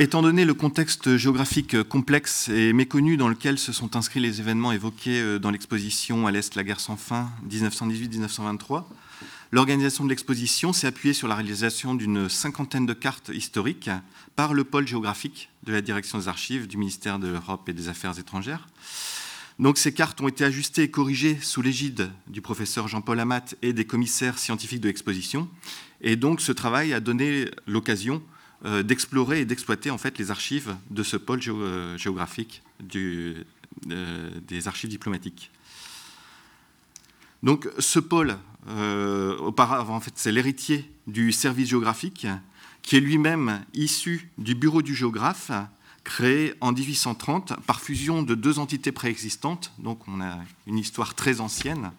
Étant donné le contexte géographique complexe et méconnu dans lequel se sont inscrits les événements évoqués euh, dans l'exposition à l'Est, la guerre sans fin 1918-1923, l'organisation de l'exposition s'est appuyée sur la réalisation d'une cinquantaine de cartes historiques par le pôle géographique de la direction des archives du ministère de l'Europe et des Affaires étrangères. Donc ces cartes ont été ajustées et corrigées sous l'égide du professeur Jean-Paul Amat et des commissaires scientifiques de l'exposition. Et donc ce travail a donné l'occasion d'explorer et d'exploiter en fait les archives de ce pôle euh, géographique euh, des archives diplomatiques. Donc ce pôle, auparavant, en fait, c'est l'héritier du service géographique, qui est lui-même issu du bureau du géographe, créé en 1830 par fusion de deux entités préexistantes. Donc on a une histoire très ancienne.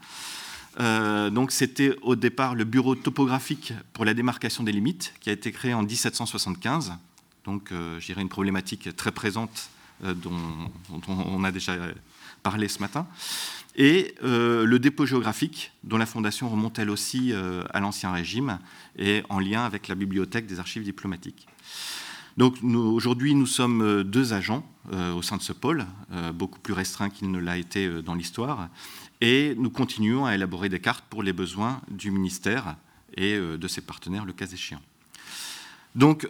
Euh, donc c'était au départ le bureau topographique pour la démarcation des limites qui a été créé en 1775. Donc euh, une problématique très présente euh, dont, on a déjà parlé ce matin. Et le dépôt géographique dont la fondation remonte elle aussi à l'Ancien Régime et en lien avec la bibliothèque des archives diplomatiques. Donc aujourd'hui, nous sommes deux agents au sein de ce pôle, beaucoup plus restreint qu'il ne l'a été dans l'histoire, et nous continuons à élaborer des cartes pour les besoins du ministère et euh, de ses partenaires, le cas échéant. Donc,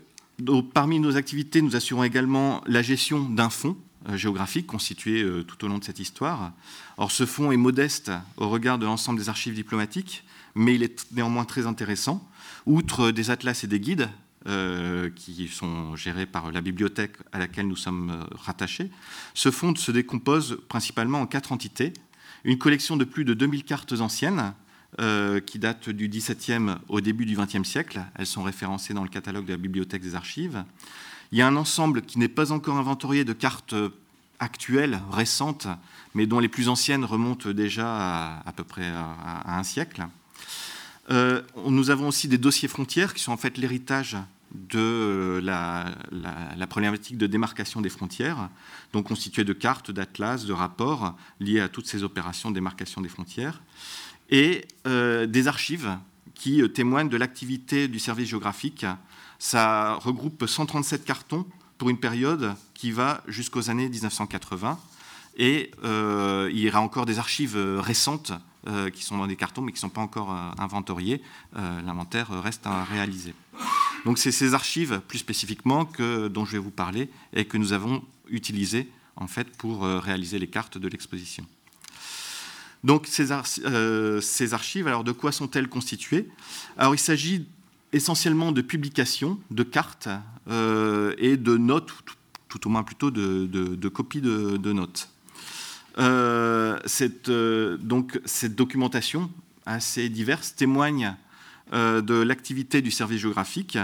parmi nos activités, nous assurons également la gestion d'un fonds euh, géographique constitué euh, tout au long de cette histoire. Or, ce fonds est modeste au regard de l'ensemble des archives diplomatiques, mais il est néanmoins très intéressant. Outre des atlas et des guides, qui sont gérés par la bibliothèque à laquelle nous sommes rattachés. Ce fonds se décompose principalement en quatre entités une collection de plus de 2000 cartes anciennes euh, qui datent du XVIIe au début du XXe siècle. Elles sont référencées dans le catalogue de la Bibliothèque des Archives. Il y a un ensemble qui n'est pas encore inventorié de cartes actuelles, récentes, mais dont les plus anciennes remontent déjà à, peu près à, un siècle. Euh, nous avons aussi des dossiers frontières qui sont en fait l'héritage de la, problématique de démarcation des frontières, donc constituée de cartes, d'atlas, de rapports liés à toutes ces opérations de démarcation des frontières, et euh, des archives qui euh, témoignent de l'activité du service géographique. Ça regroupe 137 cartons pour une période qui va jusqu'aux années 1980. Et euh, il y aura encore des archives récentes qui sont dans des cartons mais qui ne sont pas encore inventoriées. L'inventaire reste à réaliser. Donc c'est ces archives plus spécifiquement que, dont je vais vous parler et que nous avons utilisées en fait pour euh, réaliser les cartes de l'exposition. Donc ces, euh, archives, alors de quoi sont-elles constituées? Alors il s'agit essentiellement de publications, de cartes euh, et de notes, tout, au moins plutôt de, copies de, notes. cette, donc cette documentation assez diverse témoigne de l'activité du service géographique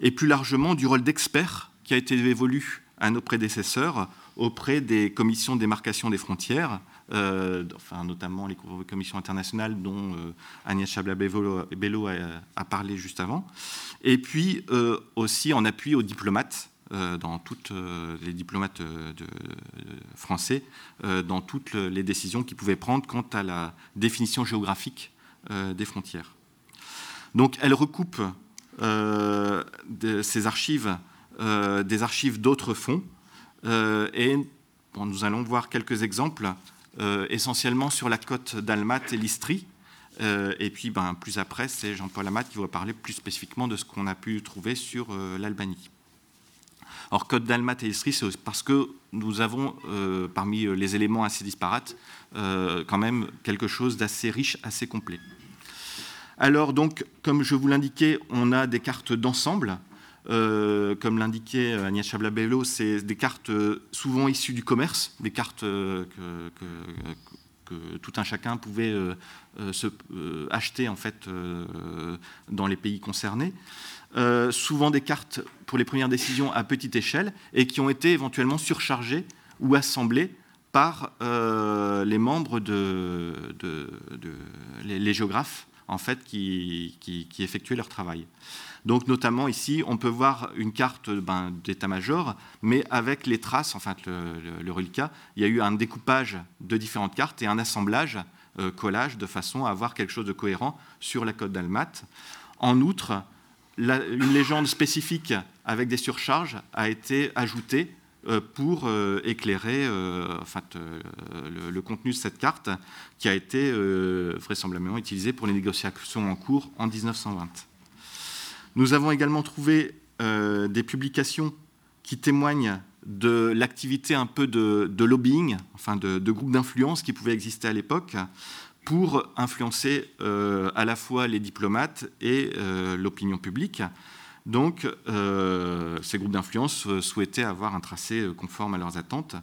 et plus largement du rôle d'expert qui a été évolué à nos prédécesseurs auprès des commissions de démarcation des frontières, euh, notamment les commissions internationales dont euh, Agnès Chabla-Bello a, parlé juste avant, et puis aussi en appui aux diplomates, dans toutes les diplomates français, dans toutes les décisions qu'ils pouvaient prendre quant à la définition géographique des frontières. Donc elle recoupe euh, ces archives, euh, des archives d'autres fonds, euh, et nous allons voir quelques exemples, essentiellement sur la côte d'Almat et l'Istrie. et puis ben, plus après, c'est Jean-Paul Amat qui va parler plus spécifiquement de ce qu'on a pu trouver sur l'Albanie. Or, Côte d'Almat et l'Istrie, c'est parce que nous avons, parmi les éléments assez disparates, quand même quelque chose d'assez riche, assez complet. Alors donc, comme je vous l'indiquais, on a des cartes d'ensemble. Euh, comme l'indiquait Agnès Chablabello, c'est des cartes euh, souvent issues du commerce, des cartes euh, que, tout un chacun pouvait acheter en fait dans les pays concernés. souvent des cartes pour les premières décisions à petite échelle et qui ont été éventuellement surchargées ou assemblées par les membres de, les géographes en fait, qui, effectuaient leur travail. Donc, notamment ici, on peut voir une carte ben, d'état-major, mais avec les traces, enfin le, reliquat, il y a eu un découpage de différentes cartes et un assemblage, euh, collage, de façon à avoir quelque chose de cohérent sur la côte d'Almat. En outre, une légende spécifique avec des surcharges a été ajoutée pour euh, éclairer euh, le, contenu de cette carte qui a été vraisemblablement utilisée pour les négociations en cours en 1920. Nous avons également trouvé des publications qui témoignent de l'activité un peu de, lobbying, enfin de, de groupes d'influence qui pouvaient exister à l'époque pour influencer à la fois les diplomates et l'opinion publique. Donc, euh, ces groupes d'influence euh, souhaitaient avoir un tracé euh, conforme à leurs attentes.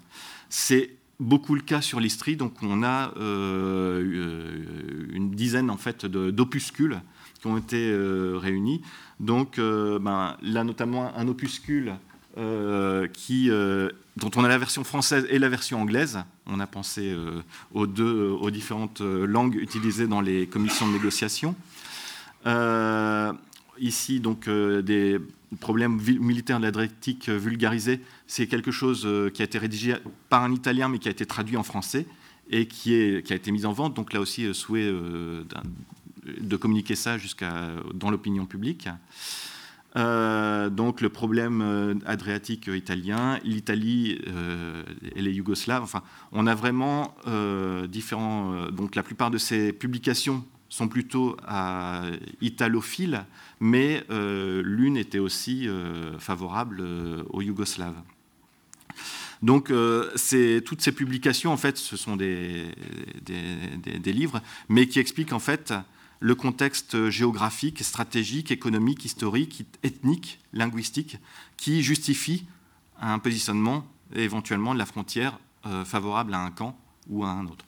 C'est beaucoup le cas sur l'Istrie, donc on a une dizaine en fait d'opuscules qui ont été réunis. Donc, ben, là notamment un opuscule dont on a la version française et la version anglaise. On a pensé aux deux, aux différentes langues utilisées dans les commissions de négociation ici donc euh, des problèmes militaires de l'Adriatique euh, vulgarisés. C'est quelque chose euh, qui a été rédigé par un Italien, mais qui a été traduit en français et qui, a été mis en vente. Donc là aussi, souhait de communiquer ça jusqu'à dans l'opinion publique. donc le problème adriatique italien, l'Italie et les Yougoslaves. Enfin, on a vraiment différents. donc la plupart de ces publications sont plutôt italophiles, mais euh, l'une était aussi euh, favorable euh, aux Yougoslaves. Donc, toutes ces publications, en fait, ce sont des, des, livres, mais qui expliquent en fait le contexte géographique, stratégique, économique, historique, ethnique, linguistique, qui justifie un positionnement éventuellement de la frontière favorable à un camp ou à un autre.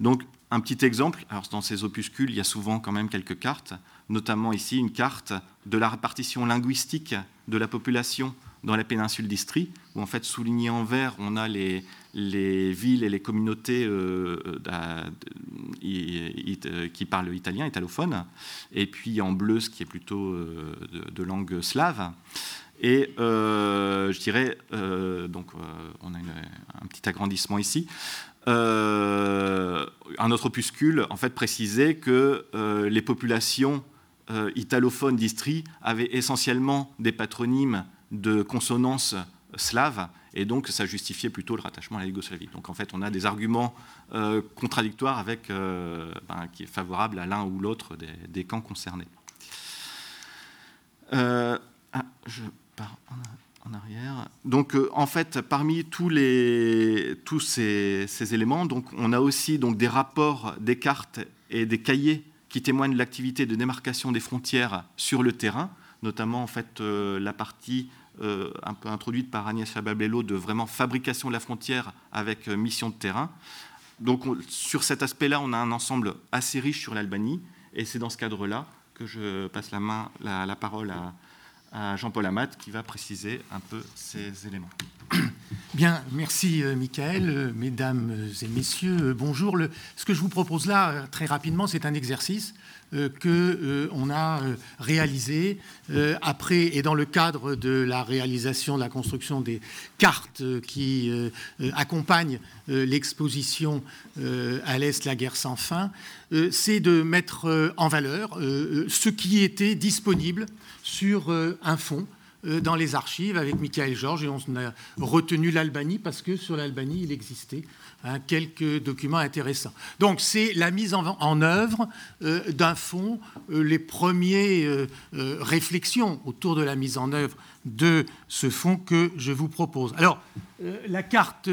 Donc, un petit exemple, alors dans ces opuscules, il y a souvent quand même quelques cartes, notamment ici une carte de la répartition linguistique de la population dans la péninsule d'Istrie, où en fait souligné en vert, on a les, villes et les communautés euh, euh, qui parlent italien, italophone, et puis en bleu, ce qui est plutôt euh, de, langue slave. Et je dirais, donc on a un petit agrandissement ici. Euh, un autre opuscule en fait précisait que euh, les populations euh, italophones d'Istrie avaient essentiellement des patronymes de consonance slave et donc ça justifiait plutôt le rattachement à la Yougoslavie. Donc en fait, on a des arguments contradictoires avec ben, qui est favorable à l'un ou l'autre des, camps concernés. Ah, je pars Donc, euh, en fait, parmi tous, ces, éléments, on a aussi des rapports, des cartes et des cahiers qui témoignent de l'activité de démarcation des frontières sur le terrain, notamment en fait, euh, la partie euh, un peu introduite par Agnès Chababello de vraiment fabrication de la frontière avec mission de terrain. Donc, sur cet aspect-là, on a un ensemble assez riche sur l'Albanie, et c'est dans ce cadre-là que je passe la parole à, à Jean-Paul Amat qui va préciser un peu ces éléments. Bien, merci euh, Michael, euh, mesdames et messieurs, euh, bonjour. ce que je vous propose là, très rapidement, c'est un exercice que on a réalisé après et dans le cadre de la réalisation, de la construction des cartes qui accompagnent l'exposition à l'Est, la guerre sans fin, c'est de mettre en valeur ce qui était disponible sur un fond euh, dans les archives avec Michael Georges et on a retenu l'Albanie parce que sur l'Albanie, il existait hein, quelques documents intéressants. Donc c'est la mise en, œuvre euh, d'un fonds, euh, les premières réflexions autour de la mise en œuvre de ce fonds que je vous propose. Alors, la carte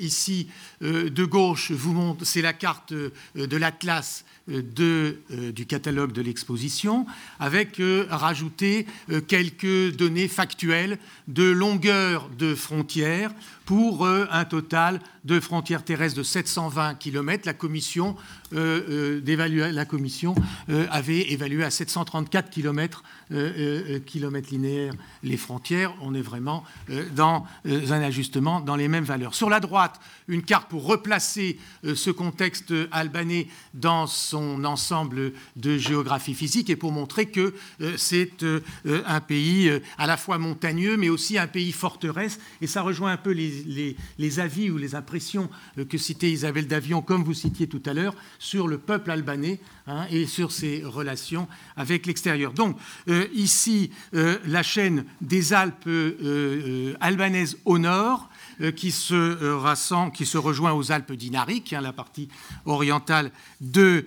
ici de gauche vous montre, c'est la carte de l'Atlas euh, du catalogue de l'exposition, avec euh, rajouté euh, quelques données factuelles de longueur de frontières pour un total de frontières terrestres de 720 km. La commission, la commission avait évalué à 734 km, kilomètres linéaires les frontières. On est vraiment dans un ajustement dans les mêmes valeurs. Sur la droite, une carte pour replacer ce contexte albanais dans son ensemble de géographie physique et pour montrer que euh, c'est euh, un pays euh, à la fois montagneux mais aussi un pays forteresse. Et ça rejoint un peu les les, avis ou les impressions que citait Isabelle Davion, comme vous citiez tout à l'heure, sur le peuple albanais hein, et sur ses relations avec l'extérieur. Donc, ici, la chaîne des Alpes albanaises au nord, qui se, rassemble, qui se rejoint aux Alpes dinariques, hein, la partie orientale de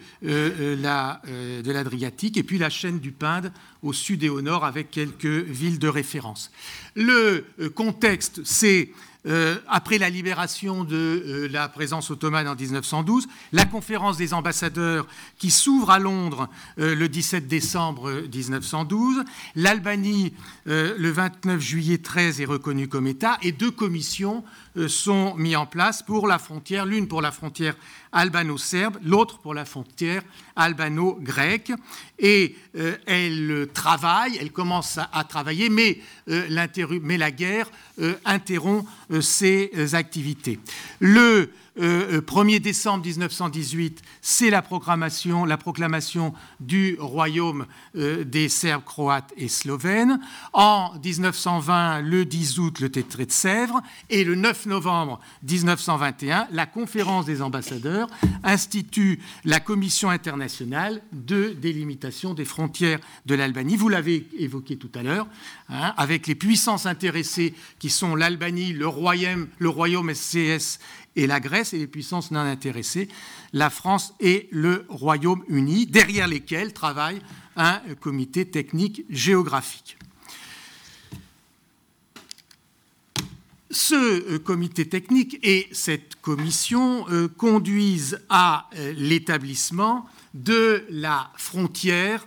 l'Adriatique, et puis la chaîne du Pinde au sud et au nord avec quelques villes de référence. Le euh, contexte, c'est euh, après la libération de euh, la présence ottomane en 1912, la conférence des ambassadeurs qui s'ouvre à Londres le 17 décembre 1912, l'Albanie le 29 juillet 13 est reconnue comme État et deux commissions sont mises en place pour la frontière, l'une pour la frontière albano-serbe, l'autre pour la frontière albano-grecque. Et euh, elle travaille, elle commence à, travailler, mais, euh, mais, la guerre euh, interrompt ses activités. Le 1er décembre 1918, c'est la, la proclamation du royaume des Serbes, Croates et Slovènes. En 1920, le 10 août, le traité de Sèvres. Et le 9 novembre 1921, la conférence des ambassadeurs institue la Commission internationale de délimitation des frontières de l'Albanie. Vous l'avez évoqué tout à l'heure, hein, avec les puissances intéressées qui sont l'Albanie, le royaume, le royaume SCS et la Grèce, et les puissances non intéressées, la France et le Royaume-Uni, derrière lesquels travaille un comité technique géographique. Ce euh, comité technique et cette commission euh, conduisent à euh, l'établissement de la frontière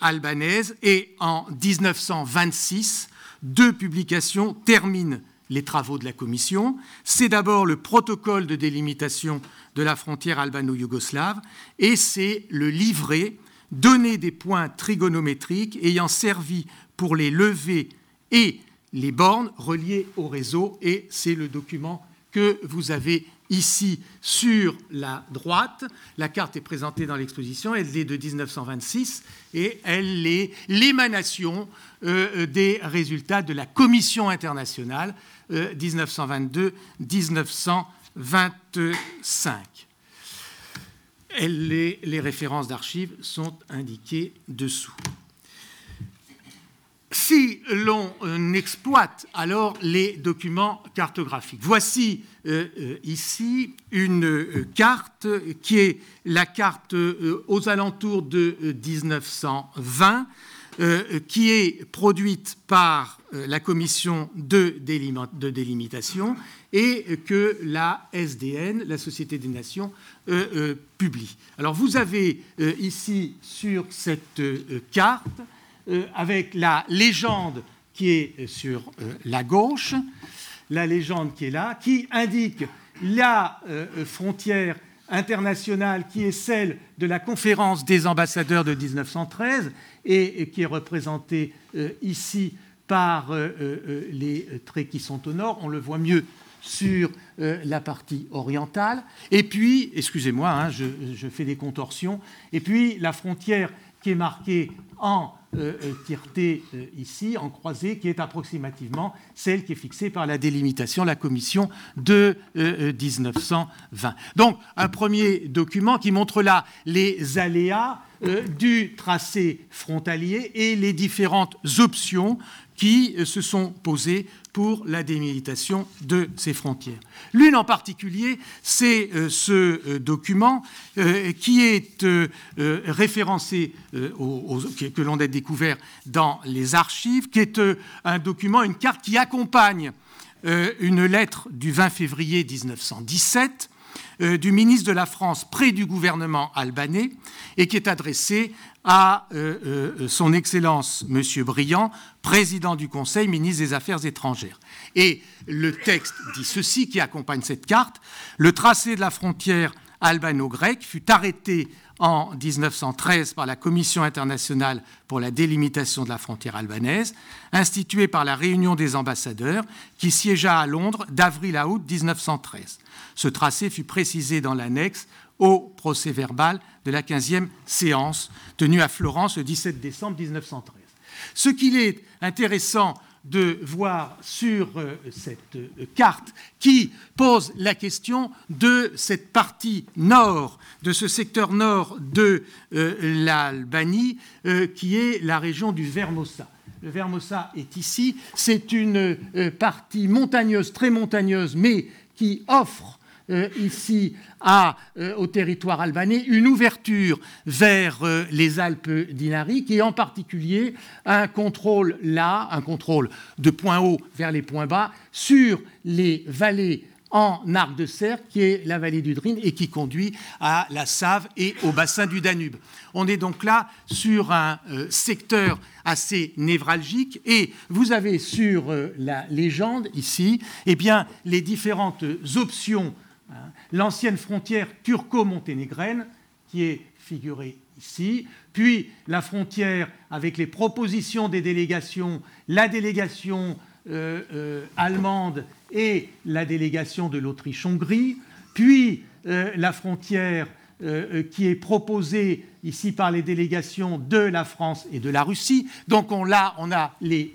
albanaise et en 1926, deux publications terminent les travaux de la commission. C'est d'abord le protocole de délimitation de la frontière albano-yougoslave et c'est le livret donné des points trigonométriques ayant servi pour les levées et les bornes reliées au réseau, et c'est le document que vous avez ici sur la droite. La carte est présentée dans l'exposition, elle est de 1926 et elle est l'émanation euh, des résultats de la Commission internationale 1922-1925. Euh, les, références d'archives sont indiquées dessous. Si l'on euh, exploite alors les documents cartographiques, voici euh, ici une carte qui est la carte aux alentours de 1920, qui est produite par la commission de, délimitation et que la SDN, la Société des Nations, publie. Alors vous avez ici sur cette carte euh, avec la légende qui est sur euh, la gauche, la légende qui est là, qui indique la euh, frontière internationale qui est celle de la conférence des ambassadeurs de 1913 et, qui est représentée ici par les traits qui sont au nord. On le voit mieux sur la partie orientale. Et puis, excusez-moi, hein, je, fais des contorsions, et puis la frontière qui est marquée en euh, euh, euh, ici, en croisée, qui est approximativement celle qui est fixée par la délimitation, la commission de 1920. Donc, un premier document qui montre là les aléas du tracé frontalier et les différentes options qui se sont posées pour la démilitation de ces frontières. L'une en particulier, c'est euh, ce euh, document euh, qui est référencé, que l'on a découvert dans les archives, qui est un document, une carte qui accompagne une lettre du 20 février 1917 du ministre de la France près du gouvernement albanais et qui est adressée à euh, euh, son Excellence M. Briand, président du Conseil, ministre des Affaires étrangères. Et le texte dit ceci qui accompagne cette carte. Le tracé de la frontière albano-grecque fut arrêté en 1913 par la Commission internationale pour la délimitation de la frontière albanaise, instituée par la réunion des ambassadeurs qui siégea à Londres d'avril à août 1913. Ce tracé fut précisé dans l'annexe au procès verbal de la 15e séance tenue à Florence le 17 décembre 1913. Ce qu'il est intéressant de voir sur euh, cette euh, carte qui pose la question de cette partie nord, de ce secteur nord de euh, l'Albanie, qui est la région du Vermosa. Le Vermosa est ici. C'est une partie montagneuse, très montagneuse, mais qui offre euh, ici à, euh, au territoire albanais une ouverture vers euh, les Alpes dinariques et en particulier un contrôle là, un contrôle de point haut vers les points bas sur les vallées en arc de cercle, qui est la vallée du Drin et qui conduit à la Save et au bassin du Danube. On est donc là sur un secteur assez névralgique et vous avez sur la légende ici eh bien, les différentes options. L'ancienne frontière turco-monténégrine, qui est figurée ici, puis la frontière avec les propositions des délégations, la délégation euh, euh, allemande et la délégation de l'Autriche-Hongrie, puis euh, la frontière qui est proposée ici par les délégations de la France et de la Russie. Donc on, a, on a les,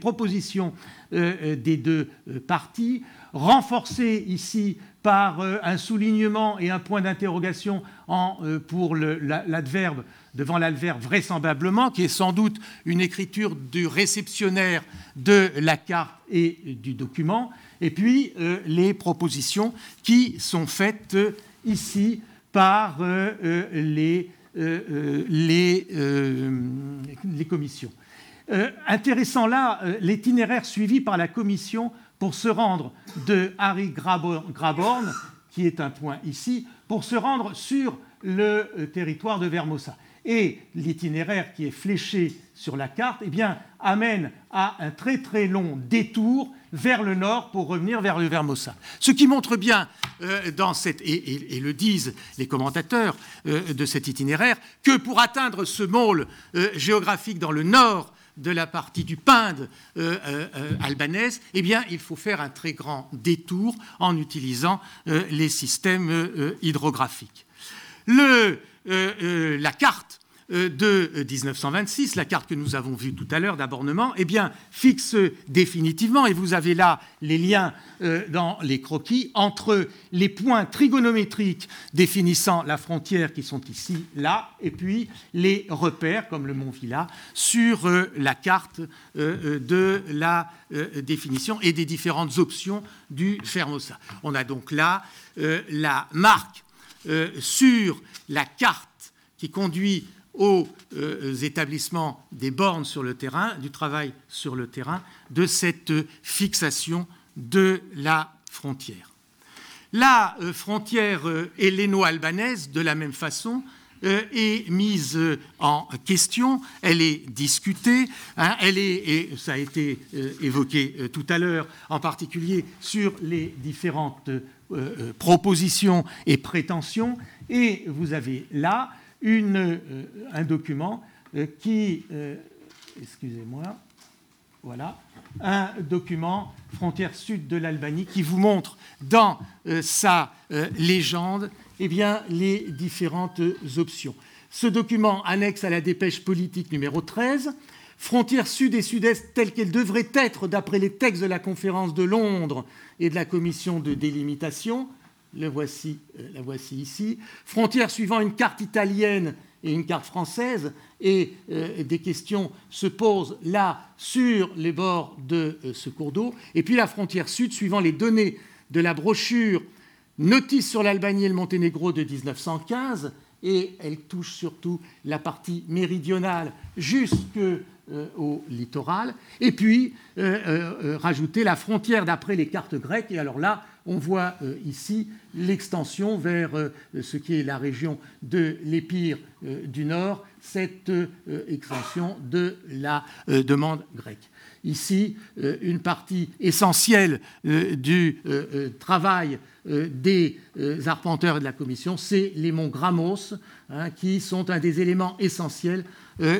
propositions des deux parties renforcé ici par euh, un soulignement et un point d'interrogation euh, pour l'adverbe devant l'adverbe vraisemblablement, qui est sans doute une écriture du réceptionnaire de la carte et du document, et puis euh, les propositions qui sont faites ici par les, les, les, commissions. intéressant là, l'itinéraire suivi par la commission pour se rendre de Harry Graborn, qui est un point ici, pour se rendre sur le euh, territoire de Vermosa. Et l'itinéraire qui est fléché sur la carte eh bien, amène à un très très long détour vers le nord pour revenir vers le Vermosa. Ce qui montre bien, euh, dans cette, et, le disent les commentateurs euh, de cet itinéraire, que pour atteindre ce môle géographique dans le nord de la partie du Pinde euh, euh, euh, albanaise, eh bien, il faut faire un très grand détour en utilisant les systèmes hydrographiques. la carte de 1926, la carte que nous avons vue tout à l'heure d'abornement, eh bien, fixe définitivement, et vous avez là les liens euh, dans les croquis, entre les points trigonométriques définissant la frontière qui sont ici, là, et puis les repères, comme le mont Villa, sur euh, la carte de la définition et des différentes options du Fermosa. On a donc là la marque sur la carte qui conduit aux euh, établissements des bornes sur le terrain, du travail sur le terrain, de cette fixation de la frontière. La euh, frontière euh, helléno-albanaise, de la même façon, est mise en question, elle est discutée, hein, elle est, et ça a été évoqué tout à l'heure, en particulier sur les différentes propositions et prétentions, et vous avez là euh, un document euh, qui, euh, excusez-moi, voilà, un document frontière sud de l'Albanie qui vous montre dans sa légende eh bien, les différentes options. Ce document annexe à la dépêche politique numéro 13 frontière sud et sud-est telle qu'elle devrait être d'après les textes de la conférence de Londres et de la commission de délimitation, voici, euh, la voici ici. Frontière suivant une carte italienne et une carte française, et euh, des questions se posent là sur les bords de euh, ce cours d'eau. Et puis la frontière sud suivant les données de la brochure. Notice sur l'Albanie et le Monténégro de 1915, et elle touche surtout la partie méridionale jusqu'au littoral, et puis rajouter la frontière d'après les cartes grecques, et alors là, on voit euh, ici l'extension vers euh, ce qui est la région de l'Épire euh, du Nord, cette extension de la demande grecque. Ici, une partie essentielle du travail des arpenteurs de la Commission, c'est les monts Gramos, hein, qui sont un des éléments essentiels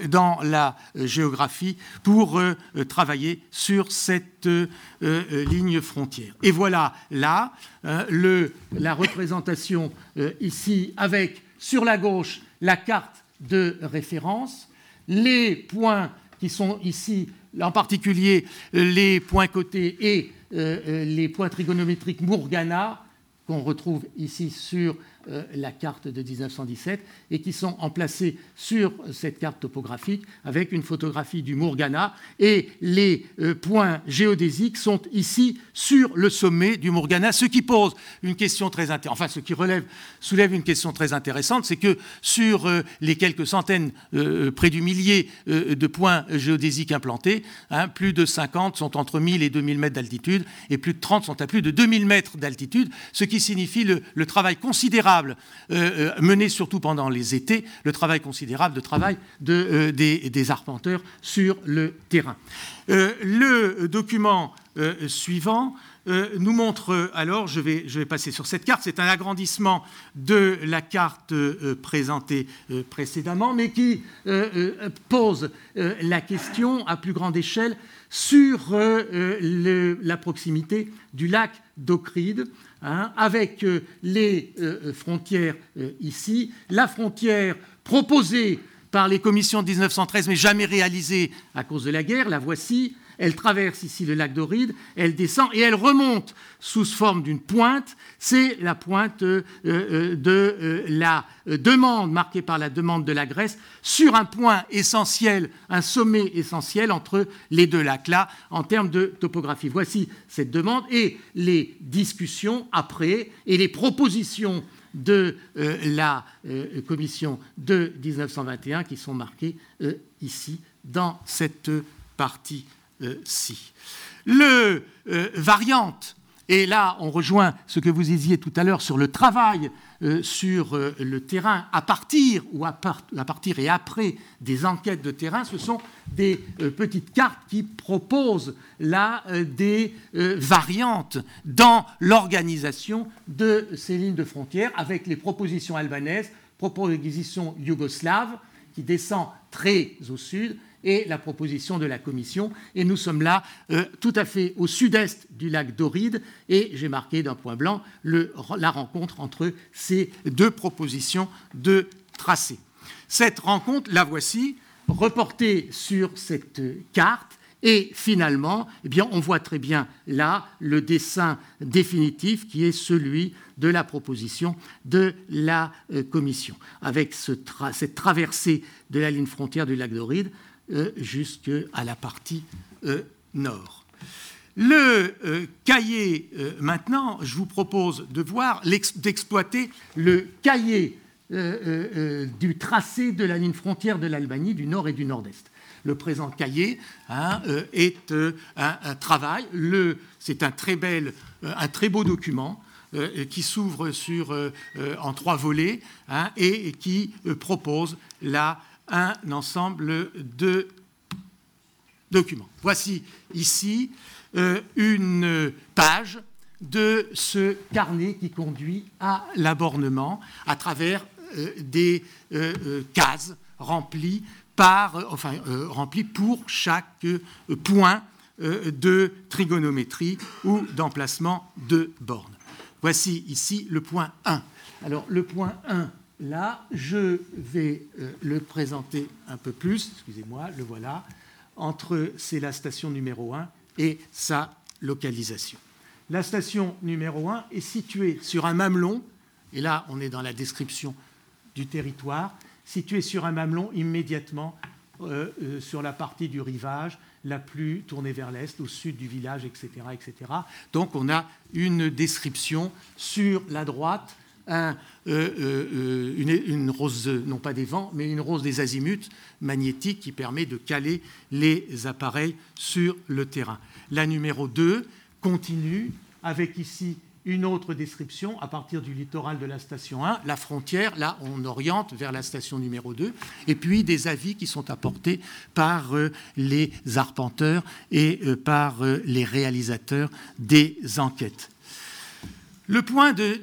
dans la euh, géographie pour euh, travailler sur cette ligne frontière. Et voilà là la représentation ici avec sur la gauche la carte de référence, les points qui sont ici, en particulier les points cotés et les points trigonométriques Mourgana, qu'on retrouve ici sur euh, la carte de 1917 et qui sont emplacés sur cette carte topographique avec une photographie du Mourgana et les euh, points géodésiques sont ici sur le sommet du Mourgana, ce qui pose une question très intéressante, enfin ce qui soulève une question très intéressante, c'est que sur euh, les quelques centaines, près du millier de points géodésiques implantés, hein, plus de 50 sont entre 1000 et 2000 mètres d'altitude et plus de 30 sont à plus de 2000 mètres d'altitude, ce qui signifie le travail considérable euh, euh, mené surtout pendant les étés, le travail considérable de travail euh, des, arpenteurs sur le terrain. le document suivant nous montre, alors je vais, je vais, passer sur cette carte, c'est un agrandissement de la carte présentée précédemment, mais qui pose la question à plus grande échelle sur la proximité du lac d'Ocride Hein, avec euh, les euh, euh, frontières ici, la frontière proposée par les commissions de 1913 mais jamais réalisée à cause de la guerre, la voici, elle traverse ici le lac d'Oride, elle descend et elle remonte sous forme d'une pointe. C'est la pointe euh, euh, de euh, la demande marquée par la demande de la Grèce sur un point essentiel, un sommet essentiel entre les deux lacs-là en termes de topographie. Voici cette demande et les discussions après et les propositions de la commission de 1921 qui sont marquées ici dans cette partie si. Le euh, variante, et là on rejoint ce que vous disiez tout à l'heure sur le travail euh, sur euh, le terrain à partir ou à, partir et après des enquêtes de terrain, ce sont des petites cartes qui proposent là des variantes dans l'organisation de ces lignes de frontières avec les propositions albanaises, propositions yougoslaves qui descend très au sud et la proposition de la Commission. Et nous sommes là euh, tout à fait au sud-est du lac Doride et j'ai marqué d'un point blanc la rencontre entre ces deux propositions de tracé. Cette rencontre, la voici, reportée sur cette carte. Et finalement, eh bien, on voit très bien là le dessin définitif qui est celui de la proposition de la euh, Commission, avec cette traversée de la ligne frontière du lac Doride jusqu'à la partie euh, nord. Le euh, cahier, maintenant, je vous propose de voir, d'exploiter le cahier du tracé de la ligne frontière de l'Albanie du nord et du nord-est. Le présent cahier hein, est un, travail, c'est un très, bel, un très beau document qui s'ouvre en trois volets hein, et qui propose la un ensemble de documents. Voici ici euh, une page de ce carnet qui conduit à l'abornement à travers euh, des euh, cases remplies, par, enfin, remplies pour chaque point de trigonométrie ou d'emplacement de borne. Voici ici le point 1. Alors le point 1 Là, je vais euh, le présenter un peu plus, excusez-moi, le voilà, entre, c'est la station numéro 1 et sa localisation. La station numéro 1 est située sur un mamelon, et là on est dans la description du territoire, située sur un mamelon immédiatement euh, euh, sur la partie du rivage la plus tournée vers l'est, au sud du village, etc., etc. Donc on a une description sur la droite euh, euh, une, rose, non pas des vents, mais une rose des azimuts magnétique qui permet de caler les appareils sur le terrain. La numéro 2 continue avec ici une autre description à partir du littoral de la station 1, la frontière, là on oriente vers la station numéro 2, et puis des avis qui sont apportés par euh, les arpenteurs et par les réalisateurs des enquêtes. Le point de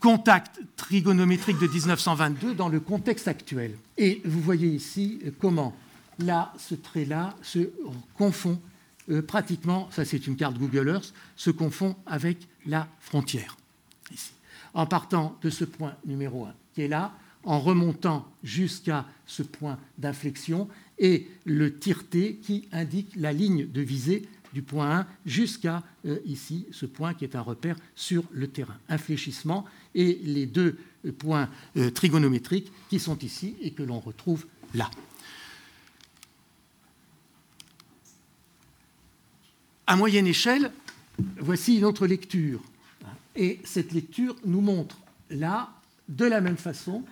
contact trigonométrique de 1922 dans le contexte actuel. Et vous voyez ici comment là, ce trait-là se confond euh, pratiquement, ça c'est une carte Google Earth, se confond avec la frontière. En partant de ce point numéro 1 qui est là, en remontant jusqu'à ce point d'inflexion, et le tir-T qui indique la ligne de visée du point 1 jusqu'à euh, ici, ce point qui est un repère sur le terrain. Un fléchissement et les deux points euh, trigonométriques qui sont ici et que l'on retrouve là. À moyenne échelle, voici une autre lecture. Et cette lecture nous montre là, de la même façon,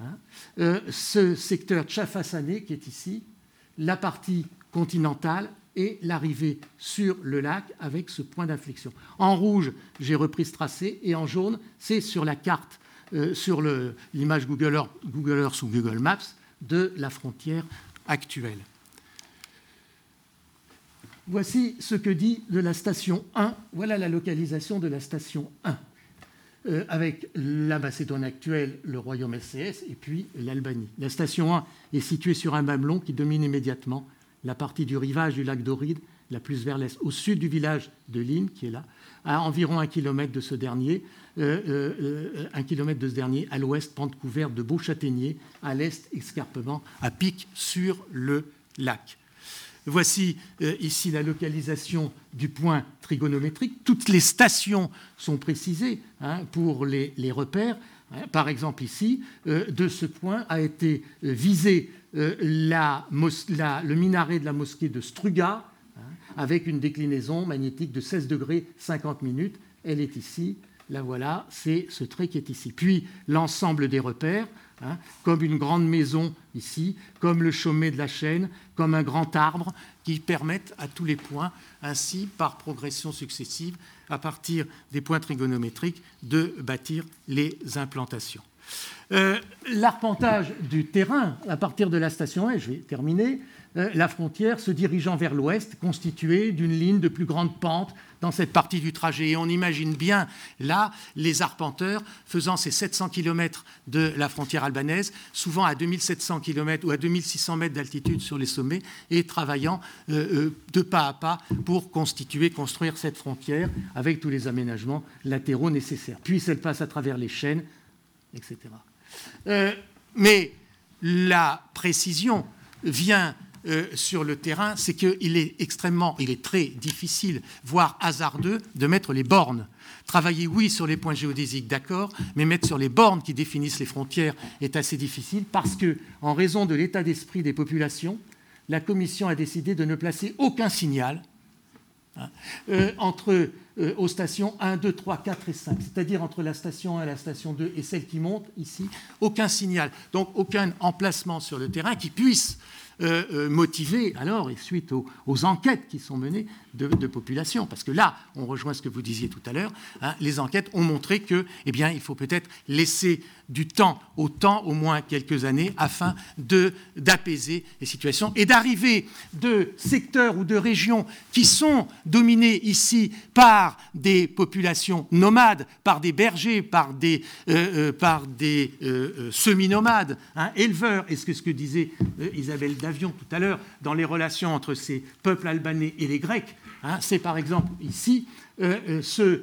hein, euh, ce secteur Tchafassané qui est ici, la partie continentale et l'arrivée sur le lac avec ce point d'inflexion. En rouge, j'ai repris ce tracé, et en jaune, c'est sur la carte, euh, sur l'image Google, Earth, ou Google Maps de la frontière actuelle. Voici ce que dit de la station 1. Voilà la localisation de la station 1, euh, avec la Macédoine actuelle, le royaume SCS, et puis l'Albanie. La station 1 est située sur un mamelon qui domine immédiatement la partie du rivage du lac Doride, la plus vers l'est, au sud du village de Lime, qui est là, à environ un kilomètre de ce dernier, euh, euh, un kilomètre de ce dernier, à l'ouest, pente couverte de beaux châtaigniers, à l'est, escarpement à pic sur le lac. Voici euh, ici la localisation du point trigonométrique. Toutes les stations sont précisées hein, pour les, repères. Hein. Par exemple, ici, de ce point a été visé euh, le minaret de la mosquée de Struga, hein, avec une déclinaison magnétique de 16 degrés 50 minutes. Elle est ici, la voilà, c'est ce trait qui est ici. Puis l'ensemble des repères, hein, comme une grande maison ici, comme le sommet de la chaîne, comme un grand arbre, qui permettent à tous les points, ainsi par progression successive, à partir des points trigonométriques, de bâtir les implantations. Euh, l'arpentage du terrain à partir de la station 1, je vais terminer, euh, la frontière se dirigeant vers l'ouest, constituée d'une ligne de plus grande pente dans cette partie du trajet. Et on imagine bien là les arpenteurs faisant ces 700 km de la frontière albanaise, souvent à 2700 km ou à 2600 mètres d'altitude sur les sommets, et travaillant euh, de pas à pas pour constituer, construire cette frontière avec tous les aménagements latéraux nécessaires. Puis elle passe à travers les chaînes, etc. Euh, mais la précision vient euh, sur le terrain, c'est qu'il est extrêmement, il est très difficile, voire hasardeux, de mettre les bornes. Travailler, oui, sur les points géodésiques, d'accord, mais mettre sur les bornes qui définissent les frontières est assez difficile parce que, en raison de l'état d'esprit des populations, la Commission a décidé de ne placer aucun signal Hein. Euh, entre euh, aux stations 1, 2, 3, 4 et 5, c'est-à-dire entre la station 1 et la station 2 et celle qui monte ici, aucun signal, donc aucun emplacement sur le terrain qui puisse euh, motiver, alors, et suite aux, enquêtes qui sont menées de, population, parce que là, on rejoint ce que vous disiez tout à l'heure, hein, les enquêtes ont montré que, eh bien, il faut peut-être laisser du temps au temps, au moins quelques années, afin d'apaiser les situations et d'arriver de secteurs ou de régions qui sont dominées ici par des populations nomades, par des bergers, par des, euh, euh, euh, semi-nomades, hein, éleveurs, et ce que, ce que disait Isabelle Davion tout à l'heure, dans les relations entre ces peuples albanais et les Grecs, hein, c'est par exemple ici, ce,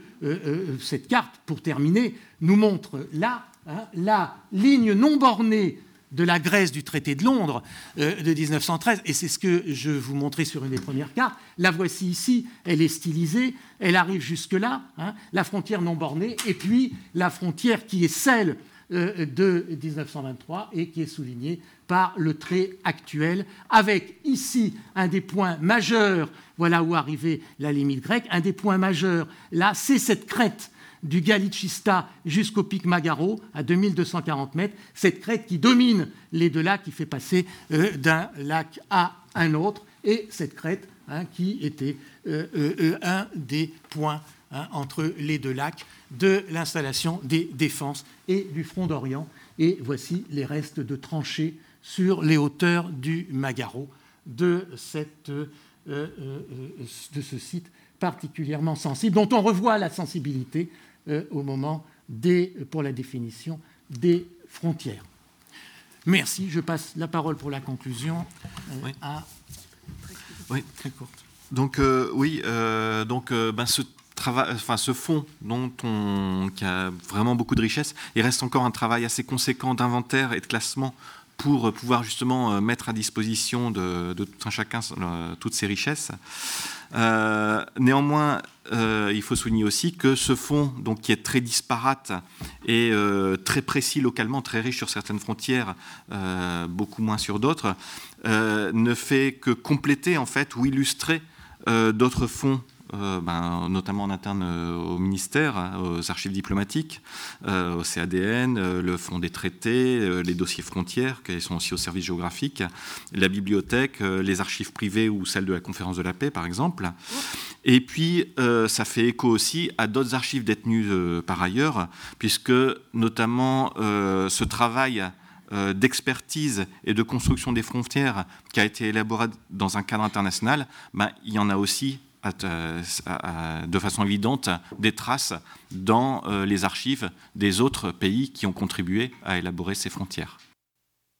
cette carte, pour terminer, nous montre là Hein, la ligne non bornée de la Grèce du traité de Londres euh, de 1913, et c'est ce que je vous montrais sur une des premières cartes, la voici ici, elle est stylisée, elle arrive jusque-là, hein, la frontière non bornée, et puis la frontière qui est celle euh, de 1923 et qui est soulignée par le trait actuel, avec ici un des points majeurs, voilà où arrivait la limite grecque, un des points majeurs, là, c'est cette crête du Galicista jusqu'au pic Magaro, à 2240 mètres, cette crête qui domine les deux lacs, qui fait passer euh, d'un lac à un autre, et cette crête hein, qui était euh, euh, un des points hein, entre les deux lacs de l'installation des défenses et du front d'Orient. Et voici les restes de tranchées sur les hauteurs du Magaro de, cette, de ce site particulièrement sensible, dont on revoit la sensibilité euh, au moment des, pour la définition des frontières. Merci. Je passe la parole pour la conclusion euh, à. Oui, très courte. Donc, euh, oui, donc, ben, ce enfin, ce fonds dont on, qui a vraiment beaucoup de richesse, il reste encore un travail assez conséquent d'inventaire et de classement pour pouvoir justement mettre à disposition de, tout un chacun toutes ces richesses. néanmoins, il faut souligner aussi que ce fonds, donc, qui est très disparate et très précis localement, très riche sur certaines frontières, beaucoup moins sur d'autres, ne fait que compléter en fait ou illustrer d'autres fonds euh, ben, notamment en interne euh, au ministère, hein, aux archives diplomatiques, euh, au CADN, le fonds des traités, les dossiers frontières, qui sont aussi au service géographique, la bibliothèque, les archives privées ou celles de la conférence de la paix, par exemple. Et puis, ça fait écho aussi à d'autres archives détenues par ailleurs, puisque notamment ce travail d'expertise et de construction des frontières qui a été élaboré dans un cadre international, ben, il y en a aussi de façon évidente des traces dans euh, les archives des autres pays qui ont contribué à élaborer ces frontières.